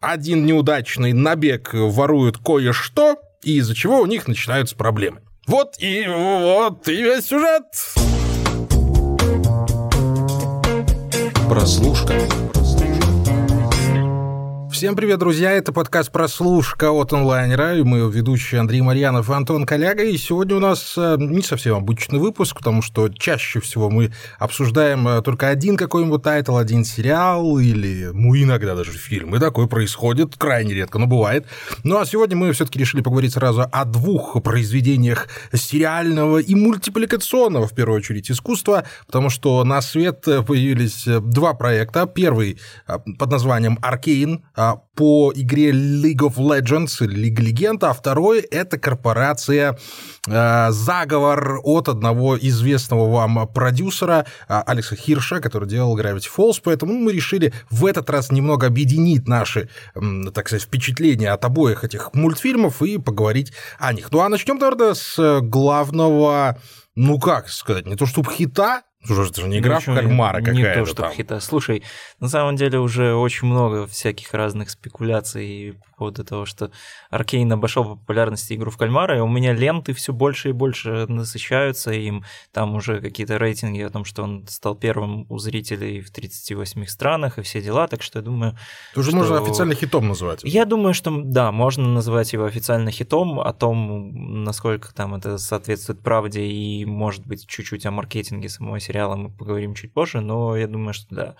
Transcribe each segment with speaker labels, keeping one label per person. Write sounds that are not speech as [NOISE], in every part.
Speaker 1: один неудачный набег ворует кое-что, и из-за чего у них начинаются проблемы. Вот и вот и весь сюжет.
Speaker 2: Прослушка.
Speaker 1: Всем привет, друзья! Это подкаст «Прослушка» от онлайнера. И мы ведущие Андрей Марьянов и Антон Коляга. И сегодня у нас э, не совсем обычный выпуск, потому что чаще всего мы обсуждаем э, только один какой-нибудь тайтл, один сериал или, ну, иногда даже фильм. И такое происходит крайне редко, но бывает. Ну, а сегодня мы все таки решили поговорить сразу о двух произведениях сериального и мультипликационного, в первую очередь, искусства, потому что на свет появились два проекта. Первый э, под названием «Аркейн», по игре League of Legends или Лига Легенд, а второй — это корпорация э, «Заговор» от одного известного вам продюсера э, Алекса Хирша, который делал Gravity Falls, поэтому мы решили в этот раз немного объединить наши, так сказать, впечатления от обоих этих мультфильмов и поговорить о них. Ну а начнем, наверное, с главного ну как сказать, не то чтобы хита, Слушай, это же не игра ну, в кальмара какая-то
Speaker 3: Не то, что хита. Слушай, на самом деле уже очень много всяких разных спекуляций по поводу того, что Аркейн обошел по популярности игру в кальмара, и у меня ленты все больше и больше насыщаются им. Там уже какие-то рейтинги о том, что он стал первым у зрителей в 38 странах и все дела, так что я думаю...
Speaker 1: Это уже
Speaker 3: что...
Speaker 1: можно официально хитом называть.
Speaker 3: Я думаю, что да, можно называть его официально хитом, о том, насколько там это соответствует правде и, может быть, чуть-чуть о маркетинге самого сериала мы поговорим чуть позже, но я думаю, что да.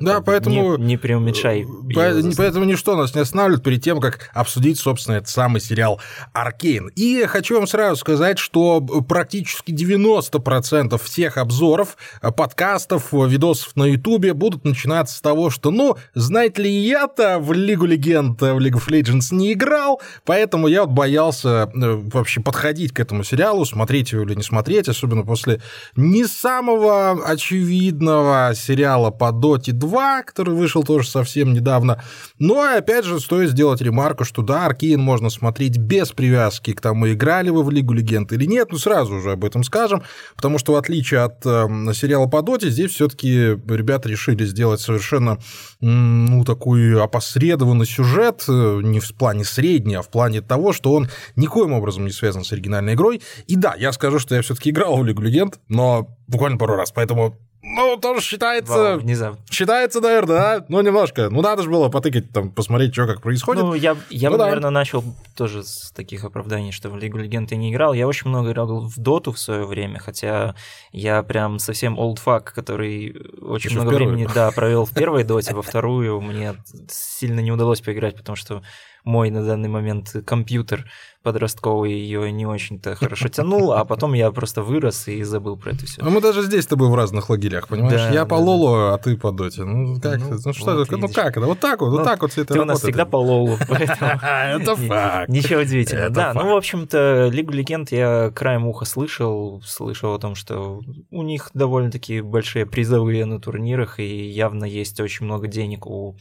Speaker 1: Да, поэтому...
Speaker 3: Не, не преуменьшай.
Speaker 1: По, поэтому ничто нас не останавливает перед тем, как обсудить, собственно, этот самый сериал «Аркейн». И хочу вам сразу сказать, что практически 90% всех обзоров, подкастов, видосов на Ютубе будут начинаться с того, что, ну, знаете ли, я-то в Лигу Легенд, в League of Legends не играл, поэтому я вот боялся э, вообще подходить к этому сериалу, смотреть его или не смотреть, особенно после не самого очевидного сериала по Доте 2, 2, который вышел тоже совсем недавно. Но, опять же, стоит сделать ремарку, что да, Аркейн можно смотреть без привязки к тому, играли вы в Лигу Легенд или нет, ну, сразу уже об этом скажем, потому что в отличие от э, сериала по Доте, здесь все таки ребята решили сделать совершенно, ну, такой опосредованный сюжет, э, не в плане средний, а в плане того, что он никоим образом не связан с оригинальной игрой. И да, я скажу, что я все таки играл в Лигу Легенд, но буквально пару раз, поэтому ну, тоже считается... Вау,
Speaker 3: внезапно.
Speaker 1: Считается, наверное, да? Ну, немножко. Ну, надо же было потыкать, там, посмотреть, что как происходит.
Speaker 3: Ну, я, я ну, бы, да. наверное, начал тоже с таких оправданий, что в Лигу Легенд я не играл. Я очень много играл в Доту в свое время, хотя я прям совсем олдфак, который очень Еще много времени да, провел в первой Доте, во вторую мне сильно не удалось поиграть, потому что мой на данный момент компьютер подростковый ее не очень-то хорошо тянул, а потом я просто вырос и забыл про это все.
Speaker 1: А мы даже здесь с тобой в разных лагерях, понимаешь? Да, я да, по Лолу, да. а ты по Доте. Ну как? Ну, ну что, вот, ну как? Вот так вот, ну, вот так вот все это
Speaker 3: Ты у нас всегда по Лолу, [LAUGHS]
Speaker 1: Это факт.
Speaker 3: Ничего удивительного. Да, ну, в общем-то, Лигу Легенд я краем уха слышал, слышал о том, что у них довольно-таки большие призовые на турнирах, и явно есть очень много денег у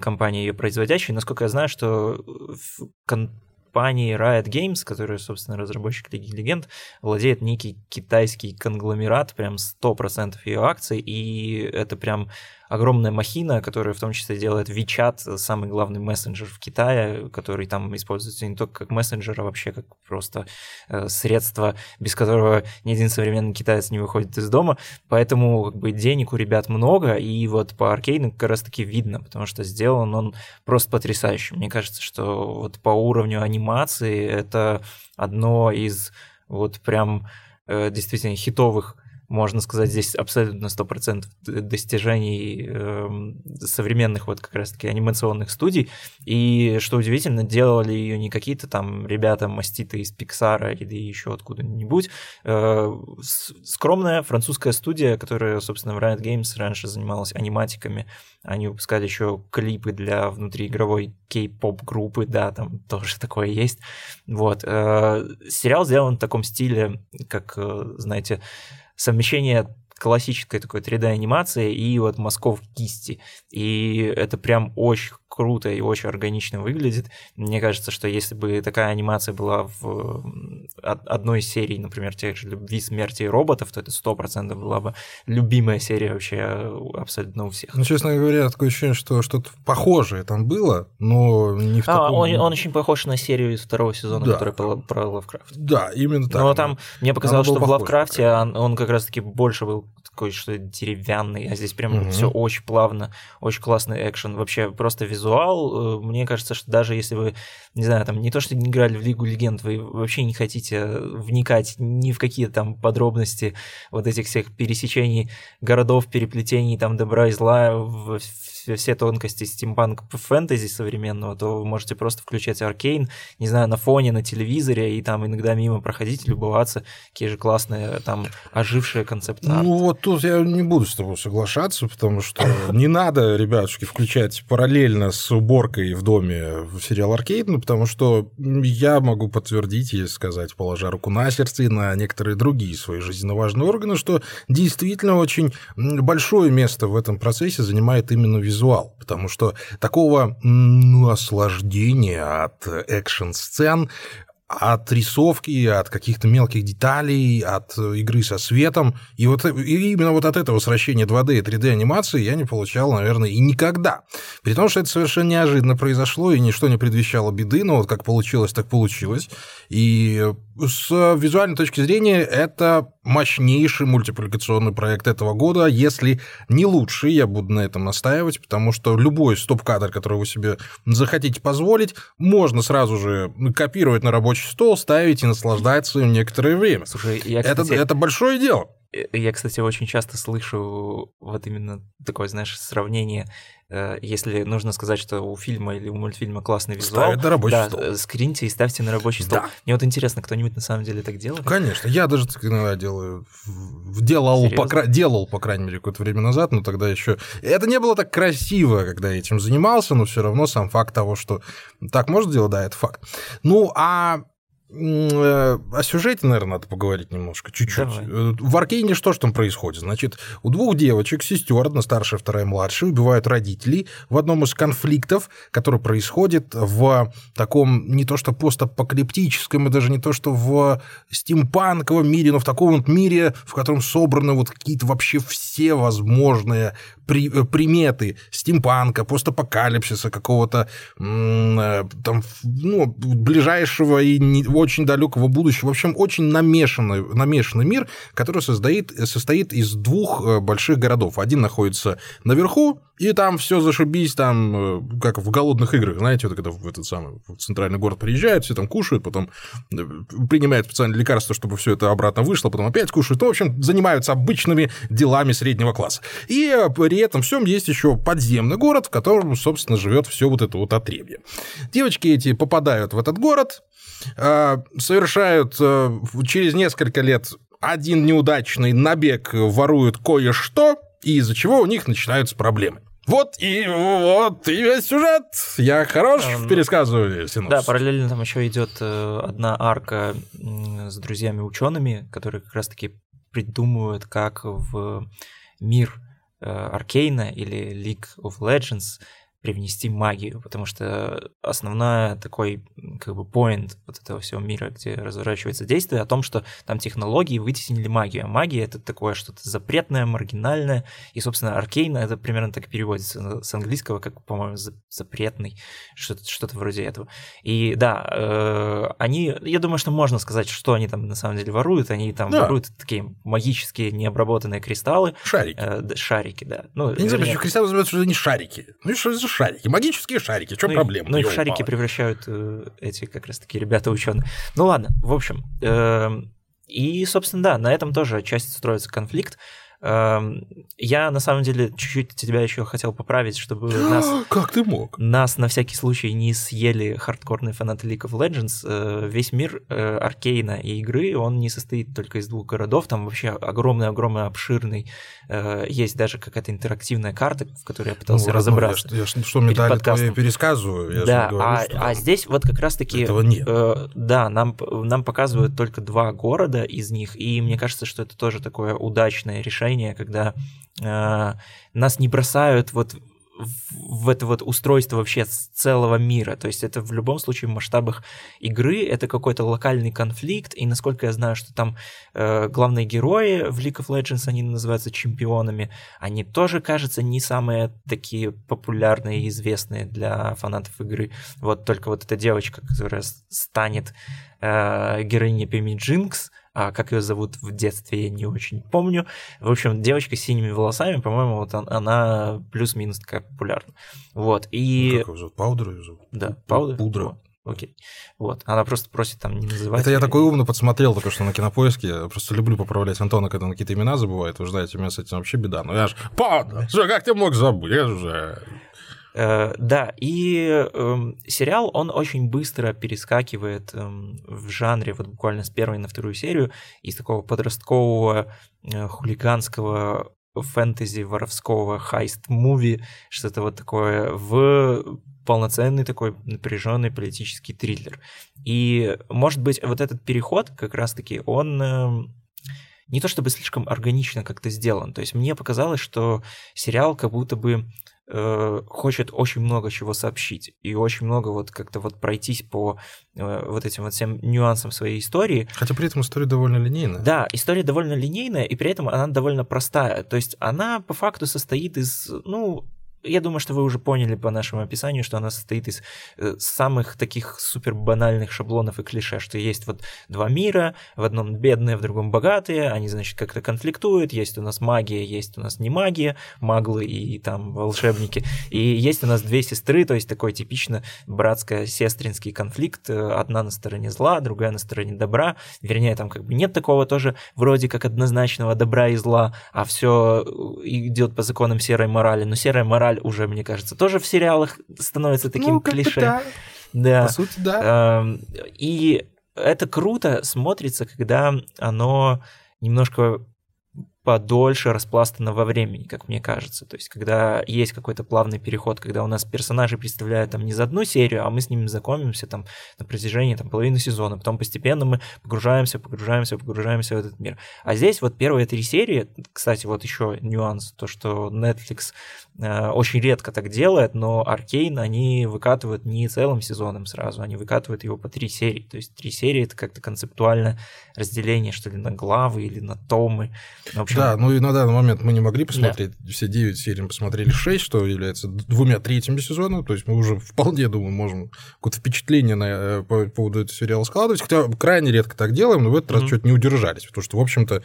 Speaker 3: компании ее производящей. Насколько я знаю, что компании Riot Games, которая, собственно, разработчик Лиги Легенд, владеет некий китайский конгломерат, прям 100% ее акций, и это прям огромная махина, которая в том числе делает WeChat, самый главный мессенджер в Китае, который там используется не только как мессенджер, а вообще как просто э, средство, без которого ни один современный китаец не выходит из дома. Поэтому как бы денег у ребят много, и вот по аркейну как раз таки видно, потому что сделан он просто потрясающе. Мне кажется, что вот по уровню анимации это одно из вот прям э, действительно хитовых можно сказать, здесь абсолютно 100% достижений э, современных вот как раз-таки анимационных студий. И, что удивительно, делали ее не какие-то там ребята маститы из Пиксара или еще откуда-нибудь. Э, скромная французская студия, которая, собственно, в Riot Games раньше занималась аниматиками. Они выпускали еще клипы для внутриигровой кей-поп группы, да, там тоже [LAUGHS] такое есть. Вот. Э, сериал сделан в таком стиле, как, э, знаете, совмещение классической такой 3D-анимации и вот мазков кисти. И это прям очень круто и очень органично выглядит. Мне кажется, что если бы такая анимация была в одной из серий, например, тех же «Любви, смерти и роботов», то это сто процентов была бы любимая серия вообще абсолютно у всех.
Speaker 1: Ну, честно говоря, такое ощущение, что что-то похожее там было, но не в а, таком...
Speaker 3: Он, он очень похож на серию из второго сезона, да. который про, про Лавкрафт.
Speaker 1: Да, именно так.
Speaker 3: Но там мне показалось, что в Лавкрафте он, он как раз-таки больше был такой, что деревянный, а здесь прям угу. все очень плавно, очень классный экшен. Вообще просто визуал. Э, мне кажется, что даже если вы, не знаю, там не то, что не играли в Лигу Легенд, вы вообще не хотите вникать ни в какие там подробности вот этих всех пересечений городов, переплетений там добра и зла, в все тонкости стимпанк фэнтези современного, то вы можете просто включать Аркейн, не знаю, на фоне, на телевизоре, и там иногда мимо проходить, любоваться, какие же классные там ожившие концепты.
Speaker 1: Ну вот тут я не буду с тобой соглашаться, потому что не надо, ребятушки, включать параллельно с уборкой в доме в сериал Аркейн, ну, потому что я могу подтвердить и сказать, положа руку на сердце и на некоторые другие свои жизненно важные органы, что действительно очень большое место в этом процессе занимает именно визуал визуал, потому что такого ну, наслаждения от экшн-сцен от рисовки, от каких-то мелких деталей, от игры со светом. И вот и именно вот от этого сращения 2D и 3D анимации я не получал, наверное, и никогда. При том, что это совершенно неожиданно произошло, и ничто не предвещало беды, но вот как получилось, так получилось. И с визуальной точки зрения это мощнейший мультипликационный проект этого года, если не лучший, я буду на этом настаивать, потому что любой стоп-кадр, который вы себе захотите позволить, можно сразу же копировать на рабочий стол, ставить и наслаждаться им некоторое время. Слушай, я, кстати... это, это большое дело.
Speaker 3: Э, я, кстати, очень часто слышу вот именно такое, знаешь, сравнение, э, если нужно сказать, что у фильма или у мультфильма классный визуал,
Speaker 1: Ставят на рабочий
Speaker 3: да,
Speaker 1: стол.
Speaker 3: Э, скриньте и ставьте на рабочий стол. Да. Мне вот интересно, кто-нибудь на самом деле так делает?
Speaker 1: Конечно, я даже иногда делаю, делал, по, делал, по крайней мере, какое-то время назад, но тогда еще... Это не было так красиво, когда я этим занимался, но все равно сам факт того, что так можно делать, да, это факт. Ну, а Э, о сюжете, наверное, надо поговорить немножко, чуть-чуть. Давай. Э, в Аркейне что ж там происходит? Значит, у двух девочек, сестер, одна старшая, вторая младшая, убивают родителей в одном из конфликтов, который происходит в таком не то что постапокалиптическом, и даже не то что в стимпанковом мире, но в таком вот мире, в котором собраны вот какие-то вообще все возможные при, э, приметы стимпанка, постапокалипсиса какого-то там, ну, ближайшего и не, очень далекого будущего. В общем, очень намешанный, намешанный мир, который состоит, состоит из двух э, больших городов. Один находится наверху, и там все зашибись, там, э, как в голодных играх, знаете, вот когда в этот самый в центральный город приезжают, все там кушают, потом э, принимают специальные лекарства, чтобы все это обратно вышло, потом опять кушают. Ну, в общем, занимаются обычными делами среднего класса. И при этом всем есть еще подземный город, в котором, собственно, живет все вот это вот отребье. Девочки эти попадают в этот город, совершают э, через несколько лет один неудачный набег, воруют кое-что, и из-за чего у них начинаются проблемы. Вот и вот и весь сюжет. Я хорош в эм, пересказывании
Speaker 3: синопсис. Да, параллельно там еще идет э, одна арка с друзьями-учеными, которые как раз-таки придумывают, как в мир Аркейна или League of Legends привнести магию, потому что основная такой как бы point вот этого всего мира, где разворачивается действие, о том, что там технологии вытеснили магию. А магия — это такое что-то запретное, маргинальное, и, собственно, аркейна — это примерно так переводится с английского, как, по-моему, запретный, что-то, что-то вроде этого. И да, э, они, я думаю, что можно сказать, что они там на самом деле воруют, они там да. воруют такие магические необработанные кристаллы.
Speaker 1: Шарики. Э,
Speaker 3: шарики, да.
Speaker 1: Ну, я не знаю, почему кристаллы называются уже не шарики. Ну и что за шарики, магические шарики, чем ну, проблема?
Speaker 3: Ну, и в шарики превращают э, эти как раз-таки ребята ученые. Ну ладно, в общем, э, и, собственно, да, на этом тоже отчасти строится конфликт. Эм, я на самом деле чуть-чуть тебя еще хотел поправить, чтобы [GASPS] нас...
Speaker 1: Как ты мог?
Speaker 3: Нас на всякий случай не съели хардкорные фанаты League of Legends. Э, весь мир э, Аркейна и игры, он не состоит только из двух городов, там вообще огромный-огромный обширный. Э, есть даже какая-то интерактивная карта, в которой я пытался ну, разобраться.
Speaker 1: Я, я, что мне дали, то я пересказываю. Я
Speaker 3: да, говорю, а, что... а здесь вот как раз-таки...
Speaker 1: Этого нет.
Speaker 3: Да, нам, нам показывают только два города из них, и мне кажется, что это тоже такое удачное решение решение, когда э, нас не бросают вот в это вот устройство вообще целого мира. То есть это в любом случае в масштабах игры это какой-то локальный конфликт, и насколько я знаю, что там э, главные герои в League of Legends, они называются чемпионами, они тоже, кажется, не самые такие популярные и известные для фанатов игры. Вот только вот эта девочка, которая станет э, героиней Пеми Джинкс, а как ее зовут в детстве, я не очень помню. В общем, девочка с синими волосами, по-моему, вот она плюс-минус такая популярна. Вот, и...
Speaker 1: Ну, как ее зовут? Паудер ее зовут?
Speaker 3: Да, Паудер?
Speaker 1: Пудра.
Speaker 3: Окей. Вот. Она просто просит там не называть.
Speaker 1: Это я такой умно подсмотрел только что на кинопоиске. Я просто люблю поправлять Антона, когда на какие-то имена забывает. Вы знаете, у меня с этим вообще беда. Ну я же... Падла! Как ты мог забыть? Я же...
Speaker 3: Э, да, и э, сериал, он очень быстро перескакивает э, в жанре, вот буквально с первой на вторую серию, из такого подросткового э, хулиганского фэнтези, воровского heist-movie, что-то вот такое, в полноценный такой напряженный политический триллер. И, может быть, вот этот переход как раз-таки, он э, не то чтобы слишком органично как-то сделан. То есть мне показалось, что сериал как будто бы э, хочет очень много чего сообщить и очень много вот как-то вот пройтись по э, вот этим вот всем нюансам своей истории.
Speaker 1: Хотя при этом история довольно линейная.
Speaker 3: Да, история довольно линейная, и при этом она довольно простая. То есть она по факту состоит из, ну, я думаю, что вы уже поняли по нашему описанию, что она состоит из э, самых таких супер банальных шаблонов и клише, что есть вот два мира, в одном бедные, в другом богатые, они, значит, как-то конфликтуют, есть у нас магия, есть у нас не магия, маглы и там волшебники, и есть у нас две сестры, то есть такой типично братско-сестринский конфликт, э, одна на стороне зла, другая на стороне добра, вернее, там как бы нет такого тоже вроде как однозначного добра и зла, а все э, идет по законам серой морали, но серая мораль мораль уже, мне кажется, тоже в сериалах становится таким ну, клише. Да.
Speaker 1: да. По сути, да.
Speaker 3: Эм, и это круто смотрится, когда оно немножко подольше распластано во времени, как мне кажется. То есть, когда есть какой-то плавный переход, когда у нас персонажи представляют там не за одну серию, а мы с ними знакомимся там на протяжении там половины сезона, потом постепенно мы погружаемся, погружаемся, погружаемся в этот мир. А здесь вот первые три серии, кстати, вот еще нюанс, то, что Netflix очень редко так делает, но Аркейн они выкатывают не целым сезоном сразу, они выкатывают его по три серии. То есть три серии это как-то концептуальное разделение, что ли, на главы или на томы.
Speaker 1: В общем, да, ну и на данный момент мы не могли посмотреть да. все 9 серий, мы посмотрели 6, что является двумя третьими сезона, то есть мы уже вполне, думаю, можем какое-то впечатление на, э, по поводу этого сериала складывать, хотя крайне редко так делаем, но в этот mm-hmm. раз что-то не удержались, потому что, в общем-то,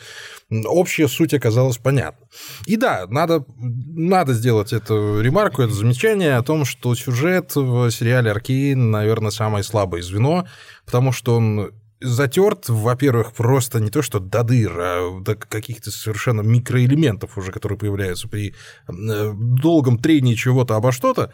Speaker 1: общая суть оказалась понятна. И да, надо, надо сделать эту ремарку, это замечание о том, что сюжет в сериале «Аркейн», наверное, самое слабое звено, потому что он затерт, во-первых, просто не то что до дыр, а до каких-то совершенно микроэлементов уже, которые появляются при э, долгом трении чего-то обо что-то,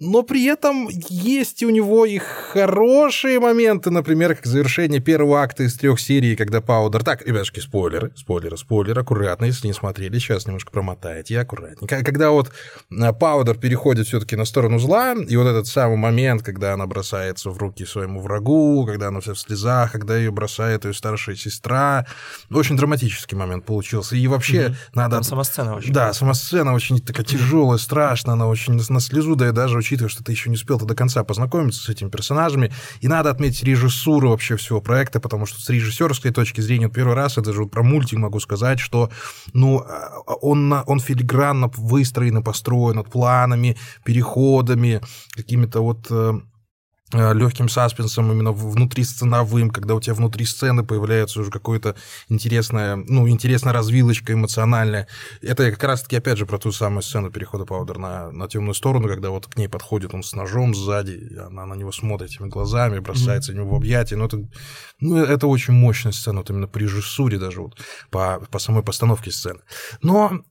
Speaker 1: но при этом есть у него и хорошие моменты, например, как завершение первого акта из трех серий, когда Паудер... Так, ребятушки, спойлеры, спойлеры, спойлеры, аккуратно, если не смотрели, сейчас немножко промотаете, аккуратненько. Когда вот э, Паудер переходит все таки на сторону зла, и вот этот самый момент, когда она бросается в руки своему врагу, когда она вся в слезах, когда ее бросает ее старшая сестра, очень драматический момент получился. И вообще mm-hmm. надо...
Speaker 3: Там сама сцена очень...
Speaker 1: Да, сама сцена очень такая тяжелая, страшная, она очень на слезу, да и даже учитывая, что ты еще не успел до конца познакомиться с этими персонажами. И надо отметить режиссуру вообще всего проекта, потому что с режиссерской точки зрения, первый раз, я даже вот про мультик могу сказать, что ну, а, он, он филигранно выстроен и построен вот планами, переходами, какими-то вот э, Э, легким саспенсом именно внутри сценовым, когда у тебя внутри сцены появляется уже какое-то интересное, ну, интересная развилочка эмоциональная. Это как раз-таки, опять же, про ту самую сцену перехода Паудер на, на темную сторону, когда вот к ней подходит он с ножом сзади, она на него смотрит этими глазами, бросается mm-hmm. ему в объятия. Ну, это, ну, это очень мощная сцена, вот именно при режиссуре даже вот, по, по самой постановке сцены. Но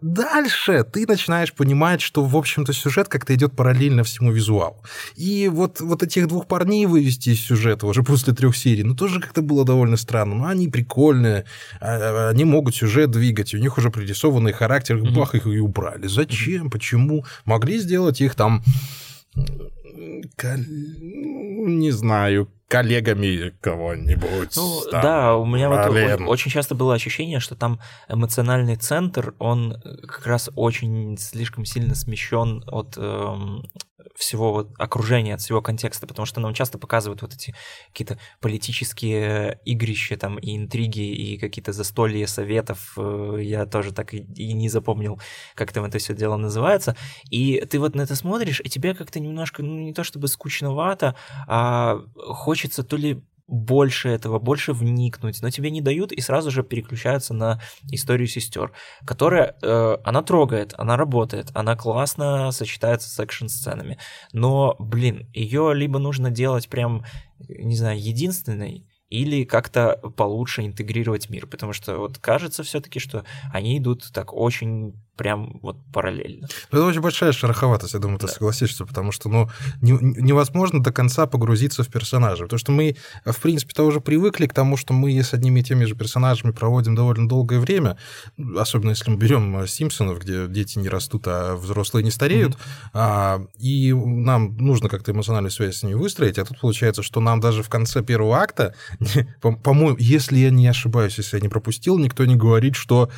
Speaker 1: дальше ты начинаешь понимать, что, в общем-то, сюжет как-то идет параллельно всему визуалу. И вот, вот этих двух парней вывести из сюжета уже после трех серий, ну, тоже как-то было довольно странно. Ну, они прикольные, а, они могут сюжет двигать, у них уже прорисованный характер, mm-hmm. бах, их и убрали. Зачем? Mm-hmm. Почему? Могли сделать их там не знаю, коллегами кого-нибудь.
Speaker 3: Ну,
Speaker 1: там,
Speaker 3: да, у меня вот
Speaker 1: блин.
Speaker 3: очень часто было ощущение, что там эмоциональный центр, он как раз очень слишком сильно смещен от эм, всего вот окружения, от всего контекста, потому что нам часто показывают вот эти какие-то политические игрища там и интриги, и какие-то застолья советов. Э, Я тоже так и, и не запомнил, как там это все дело называется. И ты вот на это смотришь, и тебе как-то немножко, ну не то чтобы скучновато, а хочется то ли больше этого, больше вникнуть, но тебе не дают и сразу же переключаются на историю сестер, которая, э, она трогает, она работает, она классно сочетается с экшн-сценами, но, блин, ее либо нужно делать прям, не знаю, единственной, или как-то получше интегрировать мир, потому что вот кажется все-таки, что они идут так очень прям вот параллельно.
Speaker 1: Ну, это очень большая шероховатость, я думаю, ты да. согласишься, потому что, ну, не, невозможно до конца погрузиться в персонажа, потому что мы, в принципе, уже привыкли к тому, что мы с одними и теми же персонажами проводим довольно долгое время, особенно если мы берем Симпсонов, где дети не растут, а взрослые не стареют, mm-hmm. а, и нам нужно как-то эмоциональную связь с ними выстроить, а тут получается, что нам даже в конце первого акта, [LAUGHS] по-моему, если я не ошибаюсь, если я не пропустил, никто не говорит, что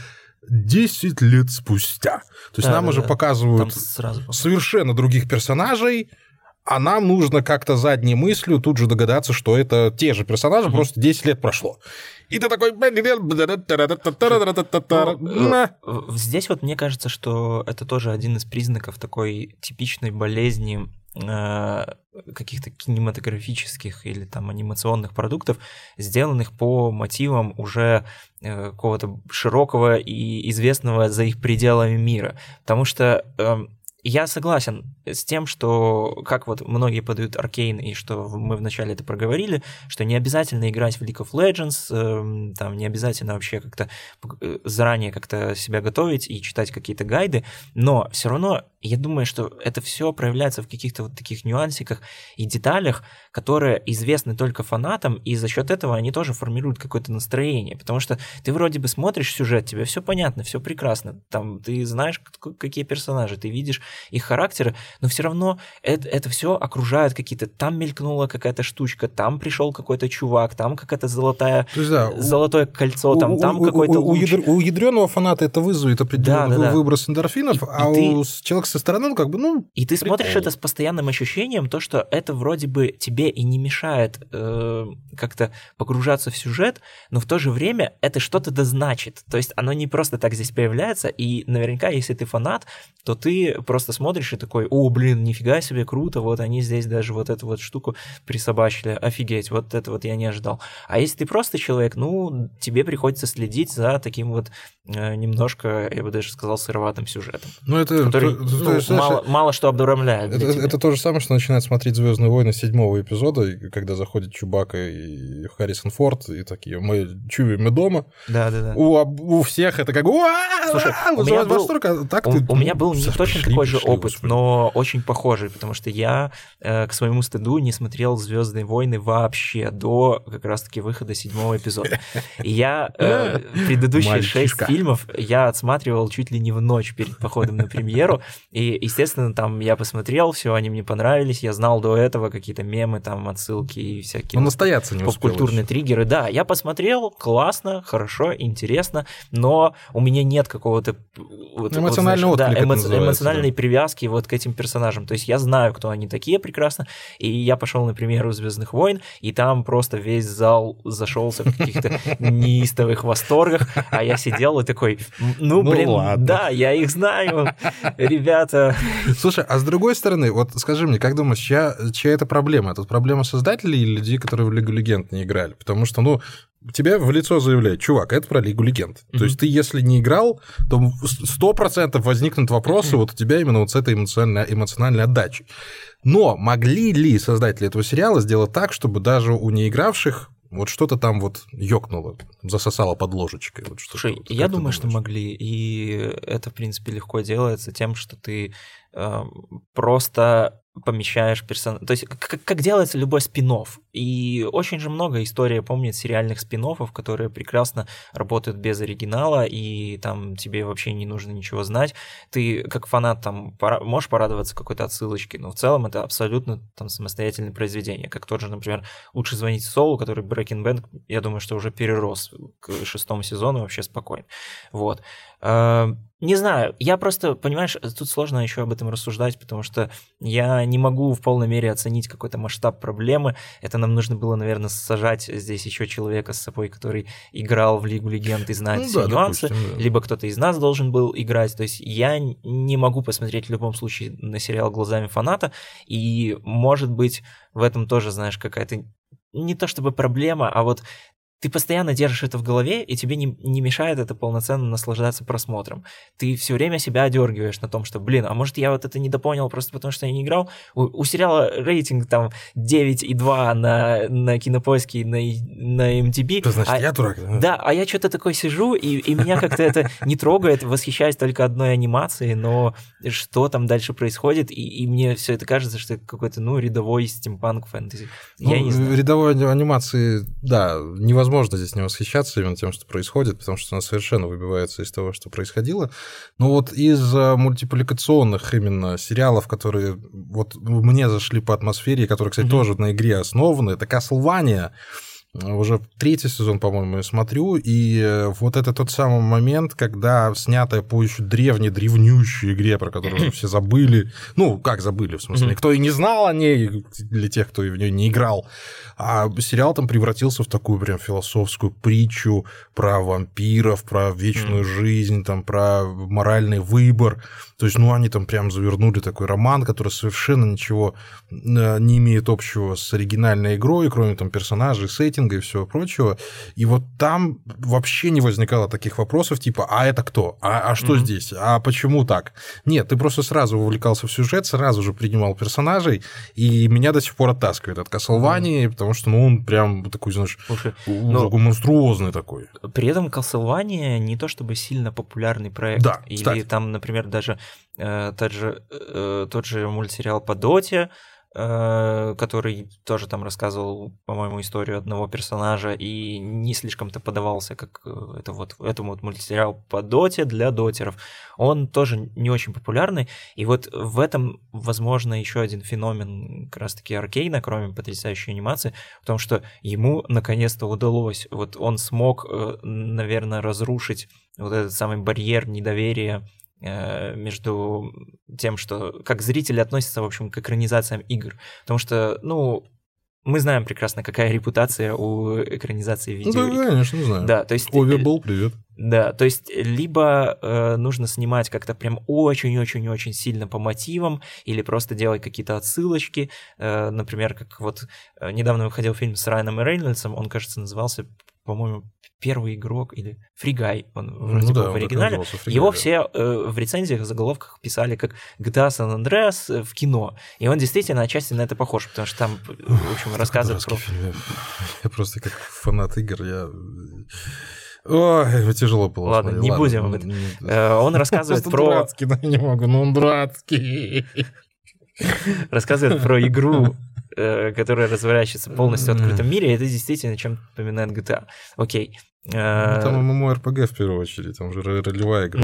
Speaker 1: 10 лет спустя. То есть да, нам да, уже да. показывают совершенно других персонажей, а нам нужно как-то задней мыслью тут же догадаться, что это те же персонажи, mm-hmm. просто 10 лет прошло. И ты такой...
Speaker 3: Здесь вот мне кажется, что это тоже один из признаков такой типичной болезни каких-то кинематографических или там анимационных продуктов, сделанных по мотивам уже какого-то широкого и известного за их пределами мира. Потому что я согласен с тем, что, как вот многие подают Аркейн, и что мы вначале это проговорили, что не обязательно играть в League of Legends, э, там не обязательно вообще как-то э, заранее как-то себя готовить и читать какие-то гайды, но все равно я думаю, что это все проявляется в каких-то вот таких нюансиках и деталях, которые известны только фанатам, и за счет этого они тоже формируют какое-то настроение, потому что ты вроде бы смотришь сюжет, тебе все понятно, все прекрасно, там ты знаешь, какие персонажи, ты видишь их характеры, но все равно это, это все окружает какие-то, там мелькнула какая-то штучка, там пришел какой-то чувак, там какая-то золотая, есть, да, золотое кольцо, там, у, там какой-то
Speaker 1: у, луч. у ядреного фаната это вызовет определенный да, да, выброс эндорфинов, и, а и у ты... человека со стороны, ну, как бы, ну...
Speaker 3: И ты прикольно. смотришь это с постоянным ощущением, то, что это вроде бы тебе и не мешает э, как-то погружаться в сюжет, но в то же время это что-то да значит. То есть оно не просто так здесь появляется, и наверняка, если ты фанат, то ты просто смотришь и такой, о, блин, нифига себе, круто, вот они здесь даже вот эту вот штуку присобачили, офигеть, вот это вот я не ожидал. А если ты просто человек, ну, тебе приходится следить за таким вот э, немножко, я бы даже сказал, сыроватым сюжетом.
Speaker 1: Ну, это...
Speaker 3: Который, то, ну, то, знаешь, мало, мало что обрамляет.
Speaker 1: Это, это то же самое, что начинает смотреть Звездные войны седьмого эпизода, когда заходит Чубака и Харрисон Форд, и такие, мы чуем, мы дома.
Speaker 3: Да, да, да.
Speaker 1: У, у всех это как...
Speaker 3: Слушай, у меня, был, а так у, ты, у меня был не точно такой же опыт, но очень похожий, потому что я э, к своему стыду не смотрел Звездные войны вообще до как раз-таки выхода седьмого эпизода. И я э, [LAUGHS] предыдущие шесть фильмов я отсматривал чуть ли не в ночь перед походом на премьеру, и, естественно, там я посмотрел, все, они мне понравились, я знал до этого какие-то мемы, там, отсылки и всякие...
Speaker 1: Ну, настояться не
Speaker 3: Поп-культурные триггеры, да. Я посмотрел, классно, хорошо, интересно, но у меня нет какого-то...
Speaker 1: Вот, Эмоциональный вот, знаешь,
Speaker 3: да, эмо- эмоциональной да. привязки вот к этим персонажам. То есть я знаю, кто они такие прекрасно, и я пошел, например, у Звездных войн, и там просто весь зал зашелся в каких-то [LAUGHS] неистовых восторгах, а я сидел и такой, ну, ну блин, да, я их знаю, ребята. [LAUGHS]
Speaker 1: Слушай, а с другой стороны, вот скажи мне, как думаешь, чья, чья это проблема? Это проблема создателей или людей, которые в Лигу Легенд не играли? Потому что, ну, тебе в лицо заявляют, чувак, это про Лигу Легенд. Mm-hmm. То есть ты, если не играл, то сто процентов возникнут вопросы mm-hmm. вот у тебя именно вот с этой эмоциональной, эмоциональной отдачей. Но могли ли создатели этого сериала сделать так, чтобы даже у неигравших вот что-то там вот ёкнуло, засосало под ложечкой. Вот
Speaker 3: Слушай,
Speaker 1: вот,
Speaker 3: я думаю, что могли, и это, в принципе, легко делается тем, что ты просто помещаешь персонажа. То есть, как, как делается любой спин -офф. И очень же много историй помнит сериальных спин которые прекрасно работают без оригинала, и там тебе вообще не нужно ничего знать. Ты, как фанат, там пора... можешь порадоваться какой-то отсылочке, но в целом это абсолютно там самостоятельное произведение. Как тот же, например, «Лучше звонить Солу», который Breaking Bad, я думаю, что уже перерос к шестому сезону вообще спокойно. Вот. Э, не знаю, я просто, понимаешь, тут сложно еще об этом рассуждать, потому что я не могу в полной мере оценить какой-то масштаб проблемы. Это нам нужно было, наверное, сажать здесь еще человека с собой, который играл в Лигу Легенд и знает ну, все да, нюансы, допустим, да. либо кто-то из нас должен был играть. То есть я не могу посмотреть в любом случае на сериал глазами фаната, и, может быть, в этом тоже, знаешь, какая-то не то чтобы проблема, а вот ты постоянно держишь это в голове, и тебе не, не мешает это полноценно наслаждаться просмотром. Ты все время себя одергиваешь на том, что, блин, а может я вот это недопонял просто потому, что я не играл? У, у сериала рейтинг там 9,2 на, на кинопоиске на, на MTB.
Speaker 1: Это значит,
Speaker 3: а,
Speaker 1: я дурак.
Speaker 3: Да, да а я что-то такой сижу, и, и меня как-то это не трогает, восхищаюсь только одной анимацией, но что там дальше происходит, и, и мне все это кажется, что это какой-то, ну, рядовой стимпанк фэнтези.
Speaker 1: Ну, я не знаю. Рядовой анимации, да, невозможно невозможно здесь не восхищаться именно тем, что происходит, потому что она совершенно выбивается из того, что происходило. Но вот из мультипликационных именно сериалов, которые вот мне зашли по атмосфере, которые, кстати, mm-hmm. тоже на игре основаны, это Castlevania, уже третий сезон, по-моему, я смотрю, и э, вот это тот самый момент, когда снятая по еще древней, древнющей игре, про которую все забыли, ну, как забыли, в смысле, никто и не знал о ней, для тех, кто в нее не играл, а сериал там превратился в такую прям философскую притчу про вампиров, про вечную жизнь, там, про моральный выбор, то есть, ну, они там прям завернули такой роман, который совершенно ничего э, не имеет общего с оригинальной игрой, кроме там персонажей, сеттинга и всего прочего. И вот там вообще не возникало таких вопросов, типа, а это кто? А, а что mm-hmm. здесь? А почему так? Нет, ты просто сразу вовлекался в сюжет, сразу же принимал персонажей, и меня до сих пор оттаскивает от Castlevania, mm-hmm. потому что, ну, он прям такой, знаешь, Слушай, но... монструозный такой.
Speaker 3: При этом Castlevania не то чтобы сильно популярный проект.
Speaker 1: Да,
Speaker 3: Или кстати. там, например, даже Э, тот же, э, тот же мультсериал по Доте, э, который тоже там рассказывал, по-моему, историю одного персонажа и не слишком-то подавался, как это вот, этому вот мультсериал по доте для дотеров. Он тоже не очень популярный, и вот в этом, возможно, еще один феномен как раз-таки Аркейна, кроме потрясающей анимации, в том, что ему наконец-то удалось, вот он смог, наверное, разрушить вот этот самый барьер недоверия между тем, что как зрители относятся, в общем, к экранизациям игр. Потому что, ну, мы знаем прекрасно, какая репутация у экранизации видео.
Speaker 1: Да, конечно, знаем.
Speaker 3: Да, то есть...
Speaker 1: Овербол, привет.
Speaker 3: Да, то есть либо э, нужно снимать как-то прям очень-очень-очень сильно по мотивам, или просто делать какие-то отсылочки. Э, например, как вот э, недавно выходил фильм с Райаном Рейнольдсом, он, кажется, назывался, по-моему, первый игрок или Фригай, он вроде ну, да, в оригинале. Фригай, Его да. все э, в рецензиях, в заголовках писали как GTA San Andreas э, в кино. И он действительно отчасти на это похож, потому что там, в общем, рассказывает про...
Speaker 1: Фильм. Я просто как фанат игр, я... Ой, тяжело было.
Speaker 3: Ладно, смотреть. не Ладно, будем об этом. Э, он рассказывает [LAUGHS] про...
Speaker 1: дурацкий, да, не могу, но он дурацкий. [LAUGHS]
Speaker 3: Рассказывает про игру Э, которая разворачивается полностью в открытом мире, это действительно чем напоминает GTA. Окей.
Speaker 1: Ну, там ММО-РПГ в первую очередь, там уже ролевая игра.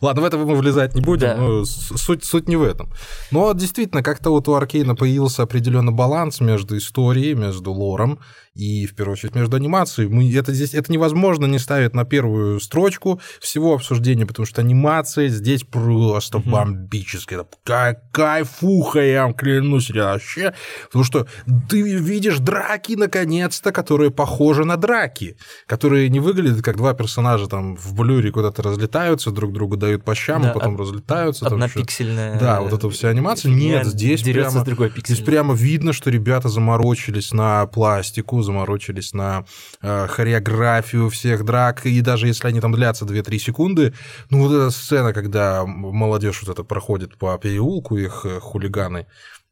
Speaker 1: Ладно, в это мы влезать не будем, да. но суть, суть не в этом. Но действительно, как-то вот у Аркейна появился определенный баланс между историей, между лором и, в первую очередь, между анимацией. Мы, это, здесь, это невозможно не ставить на первую строчку всего обсуждения, потому что анимация здесь просто бомбическая. Это кайфуха, я вам клянусь, вообще. Потому что ты видишь драки, наконец-то, которые похожи на драки, которые не выглядят как два персонажа там в блюре куда-то разлетаются, друг другу дают по щам, да, а потом од... разлетаются.
Speaker 3: Однопиксельная.
Speaker 1: Да, вот эта вся анимация. Нет, здесь прямо, здесь прямо видно, что ребята заморочились на пластику, заморочились на э, хореографию всех драк, и даже если они там длятся 2-3 секунды, ну вот эта сцена, когда молодежь вот это проходит по переулку, их э,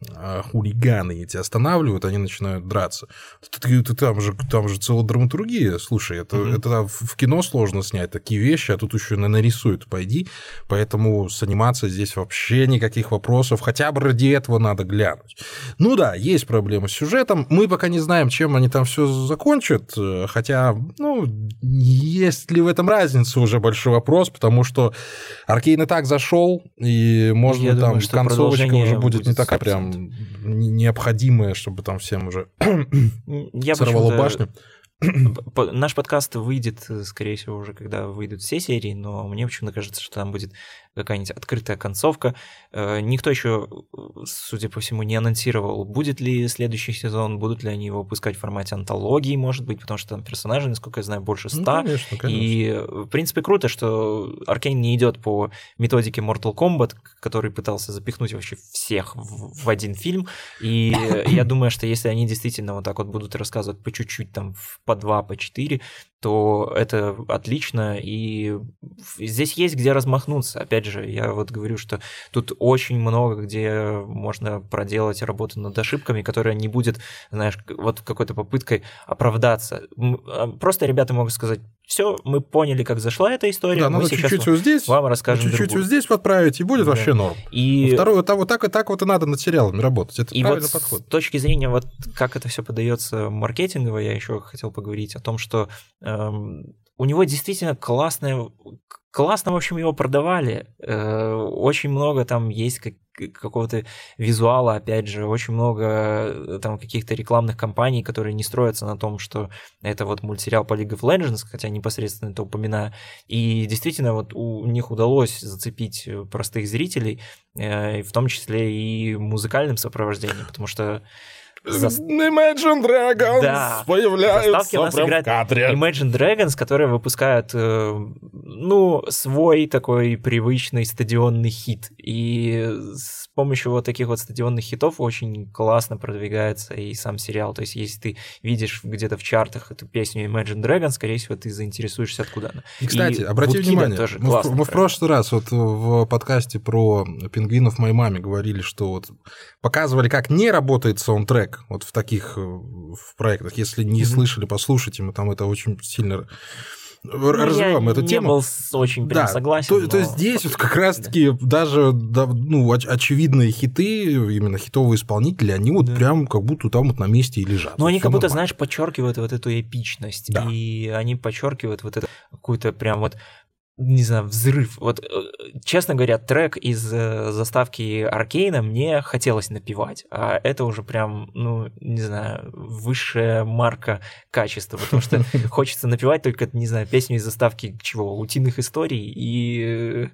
Speaker 1: хулиганы, а, хулиганы эти останавливают, они начинают драться. Ты, ты, там, же, там же целая драматургия. Слушай, это, mm-hmm. это в кино сложно снять такие вещи, а тут еще нарисуют, пойди. Поэтому с анимацией здесь вообще никаких вопросов. Хотя бы ради этого надо глянуть. Ну да, есть проблемы с сюжетом. Мы пока не знаем, чем они там все закончат. Хотя, ну, есть ли в этом разница уже большой вопрос, потому что Аркейн и так зашел, и можно Я там думаю, концовочка уже будет, будет не такая прям необходимое, чтобы там всем уже [CLEARS THROAT]
Speaker 3: Я сорвало башню. [CLEARS THROAT] Наш подкаст выйдет, скорее всего, уже когда выйдут все серии, но мне почему-то кажется, что там будет какая-нибудь открытая концовка. Э, никто еще, судя по всему, не анонсировал, будет ли следующий сезон, будут ли они его выпускать в формате антологии, может быть, потому что там персонажей, насколько я знаю, больше ну, ста. Ну, конечно, конечно. И, в принципе, круто, что Аркейн не идет по методике Mortal Kombat, который пытался запихнуть вообще всех в, в один фильм. И я думаю, что если они действительно вот так вот будут рассказывать по чуть-чуть, там, по два, по четыре, то это отлично, и здесь есть где размахнуться. Опять же, я вот говорю, что тут очень много, где можно проделать работу над ошибками, которая не будет, знаешь, вот какой-то попыткой оправдаться. А, просто ребята могут сказать, все, мы поняли, как зашла эта история. Да,
Speaker 1: мы надо чуть-чуть вот здесь, вам расскажем чуть-чуть другую. вот здесь подправить, и будет да. вообще норм. И... Второе, вот, вот так и так вот и надо над сериалами работать. Это и правильный вот подход.
Speaker 3: С точки зрения, вот как это все подается маркетингово, я еще хотел поговорить о том, что эм, у него действительно классная классно, в общем, его продавали. Э, очень много там есть как, какого-то визуала, опять же, очень много э, там каких-то рекламных кампаний, которые не строятся на том, что это вот мультсериал по League of Legends, хотя непосредственно это упоминаю. И действительно, вот у них удалось зацепить простых зрителей, э, в том числе и музыкальным сопровождением, потому что
Speaker 1: за... Imagine Dragons да. появляются у нас прям в кадре.
Speaker 3: Imagine Dragons, которые выпускают, э, ну, свой такой привычный стадионный хит. И с помощью вот таких вот стадионных хитов очень классно продвигается и сам сериал. То есть, если ты видишь где-то в чартах эту песню Imagine Dragons, скорее всего, ты заинтересуешься, откуда она.
Speaker 1: И, кстати, и обрати внимание, тоже мы, в, мы в прошлый раз вот в подкасте про пингвинов моей маме говорили, что вот показывали, как не работает саундтрек трек вот в таких э, в проектах. Если не mm-hmm. слышали, послушайте, мы там это очень сильно ну, развиваем
Speaker 3: я
Speaker 1: эту
Speaker 3: не
Speaker 1: тему.
Speaker 3: был очень прям да, согласен.
Speaker 1: То, но... то здесь вот как раз-таки даже да, ну, оч- очевидные хиты, именно хитовые исполнители, они вот да. прям как будто там вот на месте и лежат.
Speaker 3: Ну, они как будто, знаешь, подчеркивают вот эту эпичность. Да. И они подчеркивают вот это какую-то прям вот не знаю, взрыв. Вот, э, честно говоря, трек из э, заставки Аркейна мне хотелось напевать, а это уже прям, ну, не знаю, высшая марка качества, потому что [LAUGHS] хочется напевать только, не знаю, песню из заставки чего, утиных историй и э,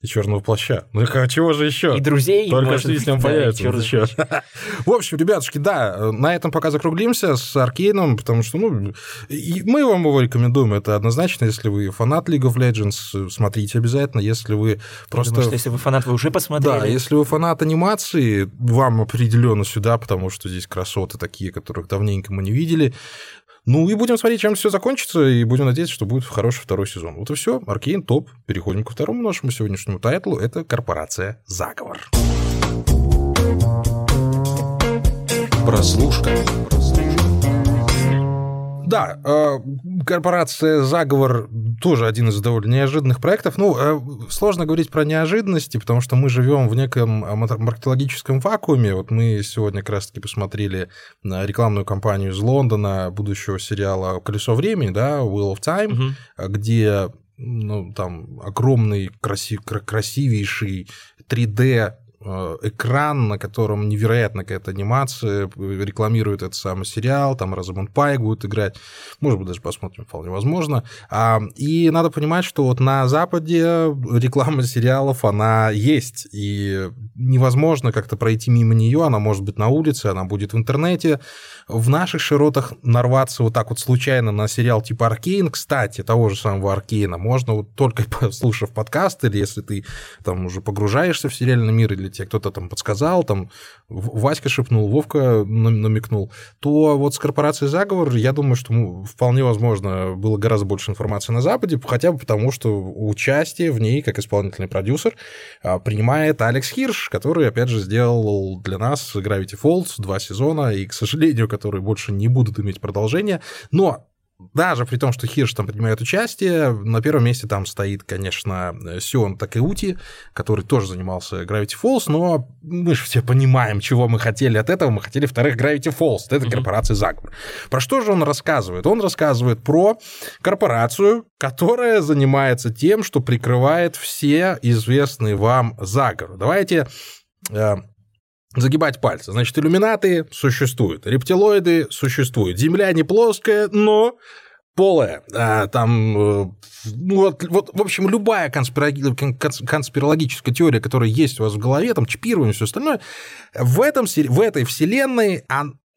Speaker 1: и черного плаща. Ну а чего же еще?
Speaker 3: И друзей.
Speaker 1: Только что если он да, появится. Еще. [LAUGHS] В общем, ребятушки, да, на этом пока закруглимся с Аркейном, потому что, ну, мы вам его рекомендуем. Это однозначно, если вы фанат League of Legends, смотрите обязательно. Если вы просто... Думаю,
Speaker 3: что если вы фанат, вы уже посмотрели.
Speaker 1: Да, если вы фанат анимации, вам определенно сюда, потому что здесь красоты такие, которых давненько мы не видели. Ну и будем смотреть, чем все закончится, и будем надеяться, что будет хороший второй сезон. Вот и все. Аркейн топ. Переходим ко второму нашему сегодняшнему тайтлу. Это корпорация Заговор. Прослушка. Да, э, корпорация «Заговор» тоже один из довольно неожиданных проектов. Ну, э, сложно говорить про неожиданности, потому что мы живем в неком маркетологическом вакууме. Вот мы сегодня как раз-таки посмотрели рекламную кампанию из Лондона будущего сериала «Колесо времени», да, «Wheel of Time», угу. где ну, там огромный, красив, красивейший 3D Э, экран, на котором невероятно какая-то анимация, рекламирует этот самый сериал, там Розамонд Пайк будет играть, может быть, даже посмотрим, вполне возможно. А, и надо понимать, что вот на Западе реклама сериалов, она есть, и невозможно как-то пройти мимо нее, она может быть на улице, она будет в интернете. В наших широтах нарваться вот так вот случайно на сериал типа Аркейн, кстати, того же самого Аркейна, можно вот только [LAUGHS] послушав подкаст, или если ты там уже погружаешься в сериальный мир, или тебе кто-то там подсказал, там Васька шепнул, Вовка намекнул, то вот с корпорацией «Заговор» я думаю, что ну, вполне возможно было гораздо больше информации на Западе, хотя бы потому, что участие в ней, как исполнительный продюсер, а, принимает Алекс Хирш, который, опять же, сделал для нас Gravity Falls два сезона, и, к сожалению, которые больше не будут иметь продолжения. Но даже при том, что Хирш там принимает участие, на первом месте там стоит, конечно, Сион Такеути, который тоже занимался Gravity Falls, но мы же все понимаем, чего мы хотели от этого. Мы хотели вторых Gravity Falls, это mm-hmm. корпорация заговор. Про что же он рассказывает? Он рассказывает про корпорацию, которая занимается тем, что прикрывает все известные вам заговоры. Давайте э, загибать пальцы. Значит, иллюминаты существуют, рептилоиды существуют, Земля не плоская, но полая. А, там, э, ну, вот, вот, в общем, любая конспирологическая теория, которая есть у вас в голове, там, чипирование, все остальное, в, этом, в этой вселенной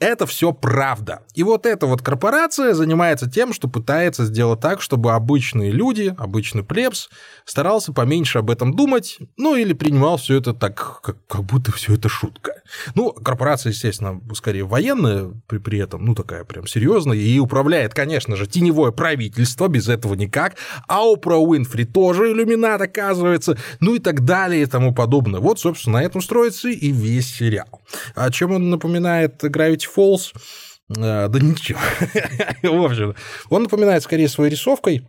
Speaker 1: это все правда. И вот эта вот корпорация занимается тем, что пытается сделать так, чтобы обычные люди, обычный плебс, старался поменьше об этом думать, ну или принимал все это так, как, как будто все это шутка. Ну, корпорация, естественно, скорее военная при, при этом, ну такая прям серьезная, и управляет, конечно же, теневое правительство, без этого никак, а Опра Уинфри тоже иллюминат, оказывается, ну и так далее и тому подобное. Вот, собственно, на этом строится и весь сериал. О чем он напоминает Gravity Falls? Э, да ничего. [LAUGHS] В общем, он напоминает скорее своей рисовкой,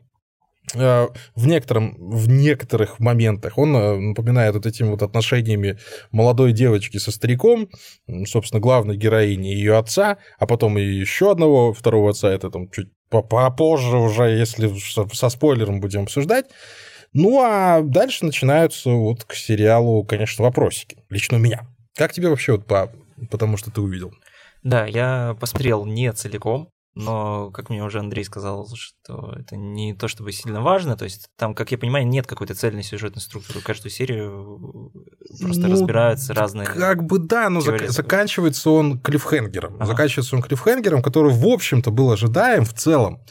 Speaker 1: э, в, некотором, в некоторых моментах он э, напоминает вот этими вот отношениями молодой девочки со стариком, собственно, главной героини ее отца, а потом и еще одного второго отца, это там чуть попозже уже, если со спойлером будем обсуждать. Ну, а дальше начинаются вот к сериалу, конечно, вопросики. Лично у меня. Как тебе вообще вот по... потому что ты увидел?
Speaker 3: Да, я посмотрел не целиком, но, как мне уже Андрей сказал, что это не то чтобы сильно важно, то есть там, как я понимаю, нет какой-то цельной сюжетной структуры. Каждую серию просто ну, разбираются разные...
Speaker 1: Как бы да, но зак- заканчивается он клиффхенгером. Ага. Заканчивается он клиффхенгером, который, в общем-то, был ожидаем в целом.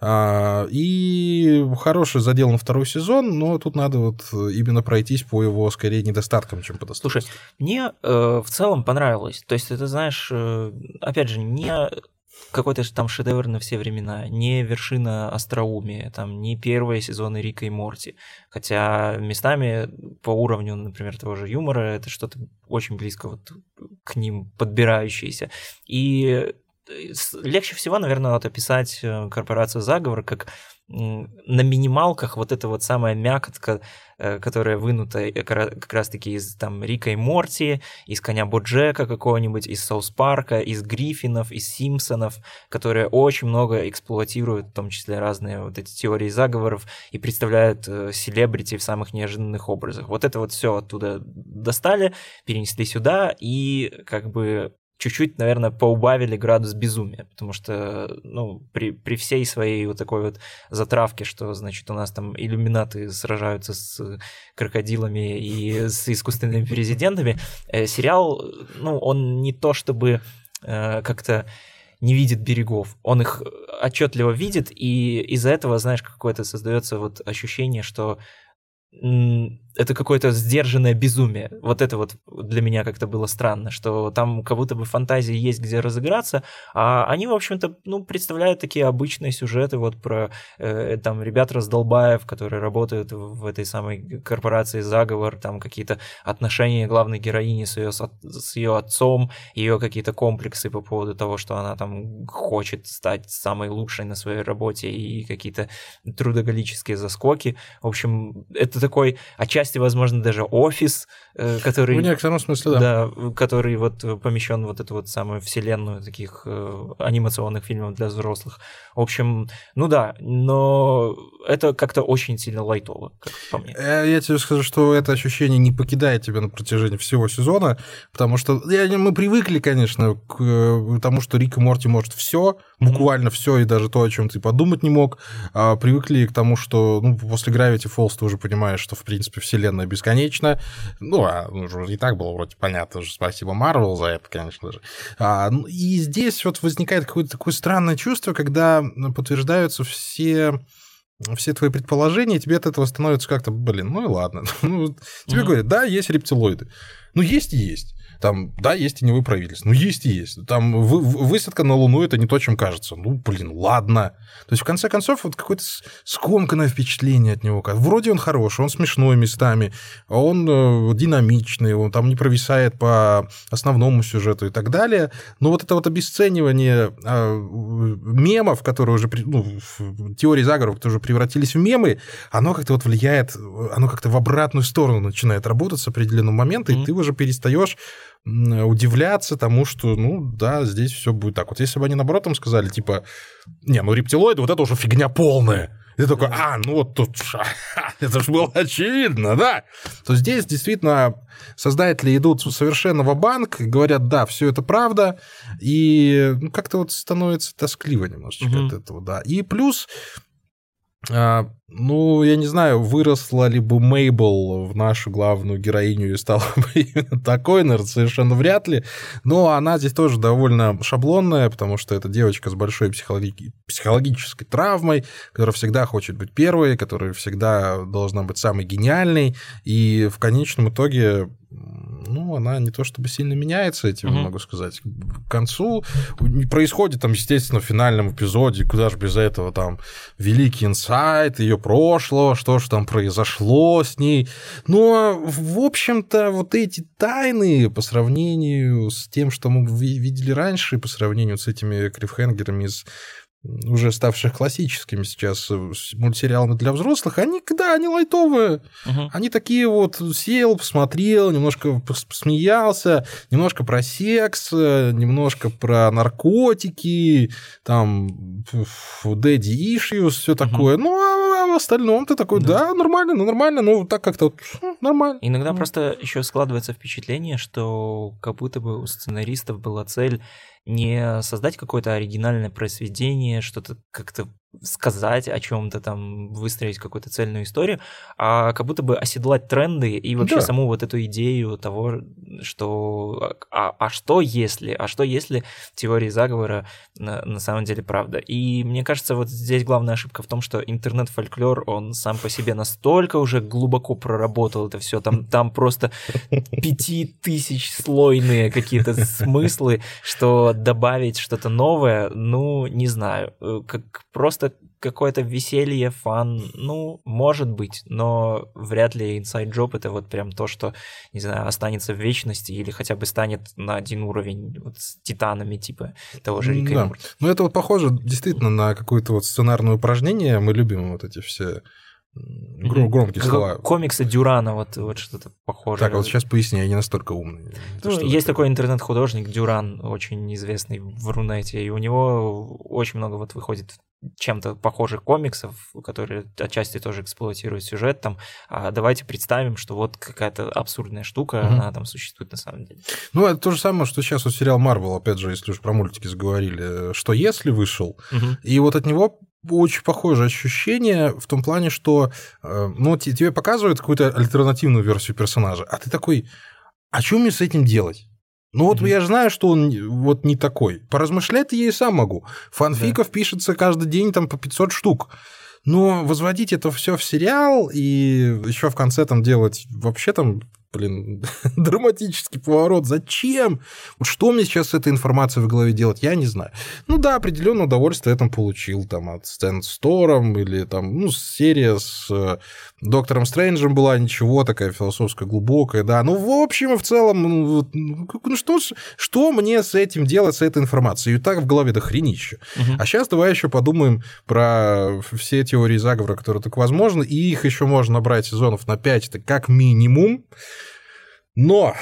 Speaker 1: А, и хороший задел на второй сезон, но тут надо вот именно пройтись по его скорее недостаткам, чем по достоинству.
Speaker 3: Слушай, мне э, в целом понравилось. То есть, это, знаешь, э, опять же, не какой-то там шедевр на все времена, не вершина остроумия, там не первые сезоны Рика и Морти. Хотя местами по уровню, например, того же юмора, это что-то очень близко вот к ним подбирающееся. И легче всего, наверное, вот описать э, корпорацию заговор как на минималках вот эта вот самая мякотка, э, которая вынута э, как раз-таки из там Рика и Морти, из Коня Боджека какого-нибудь, из Соус Парка, из Гриффинов, из Симпсонов, которые очень много эксплуатируют, в том числе разные вот эти теории заговоров и представляют селебрити в самых неожиданных образах. Вот это вот все оттуда достали, перенесли сюда и как бы чуть-чуть, наверное, поубавили градус безумия, потому что, ну, при, при всей своей вот такой вот затравке, что, значит, у нас там иллюминаты сражаются с крокодилами и с искусственными президентами, э, сериал, ну, он не то чтобы э, как-то не видит берегов, он их отчетливо видит, и из-за этого, знаешь, какое-то создается вот ощущение, что это какое-то сдержанное безумие. Вот это вот для меня как-то было странно, что там будто бы фантазии есть где разыграться, а они, в общем-то, ну, представляют такие обычные сюжеты вот про э, там ребят раздолбаев, которые работают в этой самой корпорации «Заговор», там какие-то отношения главной героини с ее, с ее отцом, ее какие-то комплексы по поводу того, что она там хочет стать самой лучшей на своей работе и какие-то трудоголические заскоки. В общем, это такой отчасти части, возможно, даже офис, э, который...
Speaker 1: В некотором смысле, да.
Speaker 3: Да, который вот помещен вот эту вот самую вселенную таких э, анимационных фильмов для взрослых. В общем, ну да, но это как-то очень сильно лайтово, как по мне.
Speaker 1: Э, я тебе скажу, что это ощущение не покидает тебя на протяжении всего сезона, потому что мы привыкли, конечно, к тому, что Рик и Морти может все, буквально все, и даже то, о чем ты подумать не мог. А привыкли к тому, что ну, после Gravity Falls ты уже понимаешь, что, в принципе, вселенная бесконечна. Ну, а ну, уже и так было вроде понятно, же спасибо Марвел за это, конечно же. А, ну, и здесь вот возникает какое-то такое странное чувство, когда подтверждаются все все твои предположения, тебе от этого становится как-то, блин, ну и ладно. [LAUGHS] ну, тебе mm-hmm. говорят, да, есть рептилоиды. Ну, есть и есть. Там, да, есть теневые правительства. Ну, есть и есть. Там вы, высадка на Луну это не то, чем кажется. Ну, блин, ладно. То есть, в конце концов, вот какое-то скомканное впечатление от него. Вроде он хороший, он смешной местами, он э, динамичный, он там не провисает по основному сюжету и так далее. Но вот это вот обесценивание э, мемов, которые уже, ну, в теории заговоров, которые уже превратились в мемы, оно как-то вот влияет, оно как-то в обратную сторону начинает работать с определенного момента, mm-hmm. и ты уже перестаешь удивляться тому, что, ну, да, здесь все будет так. Вот если бы они наоборот там сказали, типа, не, ну, рептилоиды, вот это уже фигня полная. И ты такой, а, ну вот тут, [LAUGHS] это же было очевидно, да? То здесь действительно создатели идут совершенно в банк говорят, да, все это правда, и ну, как-то вот становится тоскливо немножечко угу. от этого, да. И плюс а, ну, я не знаю, выросла ли бы Мейбл в нашу главную героиню и стала [LAUGHS] бы именно такой, наверное, совершенно вряд ли. Но она здесь тоже довольно шаблонная, потому что это девочка с большой психологи- психологической травмой, которая всегда хочет быть первой, которая всегда должна быть самой гениальной. И в конечном итоге ну, она не то чтобы сильно меняется, этим угу. могу сказать. К концу происходит там, естественно, в финальном эпизоде, куда же без этого там великий инсайт ее прошлого, что же там произошло с ней. Но, в общем-то, вот эти тайны по сравнению с тем, что мы видели раньше, по сравнению с этими крифхенгерами из уже ставших классическими сейчас э, мультсериалами для взрослых, они, да, они лайтовые. Угу. Они такие вот, сел, посмотрел, немножко посмеялся, немножко про секс, э, немножко про наркотики, там, daddy issues, все такое. Угу. Ну, а, а в остальном ты такой, да, да нормально, ну, нормально, ну, так как-то нормально.
Speaker 3: Иногда ну. просто еще складывается впечатление, что как будто бы у сценаристов была цель не создать какое-то оригинальное произведение, что-то как-то сказать о чем-то там, выстроить какую-то цельную историю, а как будто бы оседлать тренды и вообще да. саму вот эту идею того, что а, а что если, а что если теории заговора на, на самом деле правда. И мне кажется, вот здесь главная ошибка в том, что интернет-фольклор, он сам по себе настолько уже глубоко проработал это все, там, [LAUGHS] там просто пяти тысяч слойные какие-то смыслы, что добавить что-то новое, ну, не знаю, э, как просто какое-то веселье, фан, ну, может быть, но вряд ли Inside Job это вот прям то, что, не знаю, останется в вечности или хотя бы станет на один уровень вот с титанами типа того же Рика
Speaker 1: да. Ну, это вот похоже действительно на какое-то вот сценарное упражнение. Мы любим вот эти все Гром, громкие слова.
Speaker 3: Комиксы Дюрана, вот, вот что-то похожее.
Speaker 1: Так, вот сейчас поясни, я не настолько умный.
Speaker 3: Ну, есть такое? такой интернет-художник Дюран, очень известный в Рунете, и у него очень много вот выходит чем-то похожих комиксов, которые отчасти тоже эксплуатируют сюжет там, а давайте представим, что вот какая-то абсурдная штука, угу. она там существует на самом деле.
Speaker 1: Ну, это то же самое, что сейчас вот сериал Марвел, опять же, если уж про мультики заговорили, что если вышел, угу. и вот от него очень похожее ощущение в том плане, что э, ну, тебе показывают какую-то альтернативную версию персонажа, а ты такой, а что мне с этим делать? Ну вот mm-hmm. я знаю, что он вот не такой. Поразмышлять я и сам могу. Фанфиков да. пишется каждый день там по 500 штук. Но возводить это все в сериал и еще в конце там делать вообще там блин, [LAUGHS] драматический поворот. Зачем? Вот что мне сейчас с этой информацией в голове делать, я не знаю. Ну да, определенное удовольствие я там получил там от Стэн Стором или там, ну, серия с э, Доктором Стрэнджем была ничего, такая философская, глубокая, да. Ну, в общем и в целом, ну, ну что, что мне с этим делать, с этой информацией? И так в голове до хренища. Угу. А сейчас давай еще подумаем про все теории заговора, которые только возможны, и их еще можно набрать сезонов на 5, это как минимум. Но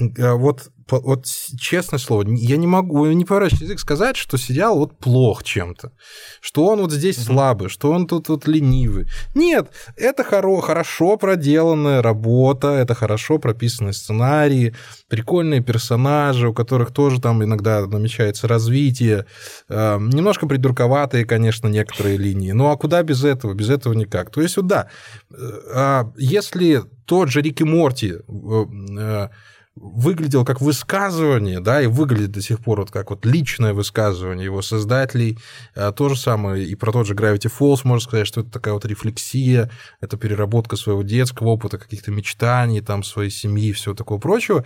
Speaker 1: э, вот вот честное слово, я не могу, не поворачивать язык сказать, что сериал вот плох чем-то, что он вот здесь mm слабый, что он тут вот ленивый. Нет, это хоро хорошо проделанная работа, это хорошо прописанный сценарий, прикольные персонажи, у которых тоже там иногда намечается развитие, э, немножко придурковатые, конечно, некоторые линии. Ну а куда без этого? Без этого никак. То есть вот да, э, а если тот же Рики Морти э, выглядел как высказывание, да, и выглядит до сих пор вот как вот личное высказывание его создателей. А, то же самое и про тот же Gravity Falls можно сказать, что это такая вот рефлексия, это переработка своего детского опыта, каких-то мечтаний, там, своей семьи и всего такого прочего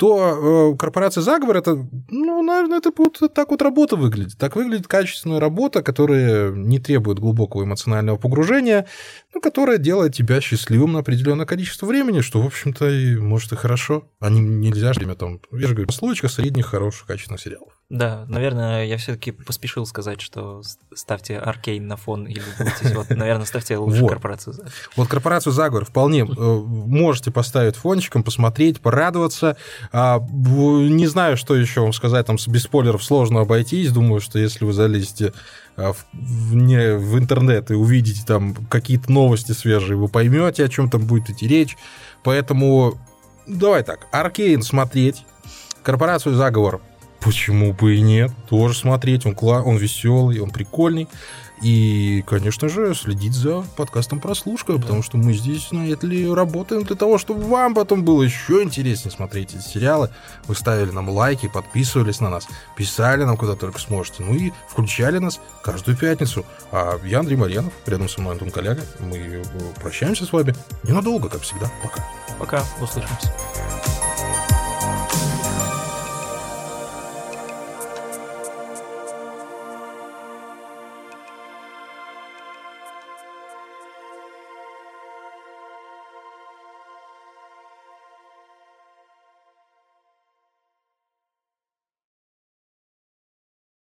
Speaker 1: то э, корпорация заговор это, ну, наверное, это вот так вот работа выглядит. Так выглядит качественная работа, которая не требует глубокого эмоционального погружения, но которая делает тебя счастливым на определенное количество времени, что, в общем-то, и может и хорошо. А не, нельзя же время там, я же говорю, случка средних, хороших, качественных сериалов.
Speaker 3: Да, наверное, я все-таки поспешил сказать, что ставьте Аркейн на фон или вот, наверное, ставьте лучше вот. корпорацию Заговор.
Speaker 1: Вот корпорацию Заговор вполне э, можете поставить фончиком, посмотреть, порадоваться. А, не знаю, что еще вам сказать, там без спойлеров сложно обойтись. Думаю, что если вы залезете а, в, не, в интернет и увидите там какие-то новости свежие, вы поймете, о чем там будет идти речь. Поэтому давай так, Аркейн смотреть, корпорацию Заговор Почему бы и нет? Тоже смотреть, он, кла... он веселый, он прикольный. И, конечно же, следить за подкастом «Прослушка», да. потому что мы здесь, знаете ли, работаем для того, чтобы вам потом было еще интереснее смотреть эти сериалы. Вы ставили нам лайки, подписывались на нас, писали нам куда только сможете, ну и включали нас каждую пятницу. А я Андрей Марьянов, рядом со мной Антон Коляга. Мы прощаемся с вами ненадолго, как всегда. Пока.
Speaker 3: Пока, услышимся.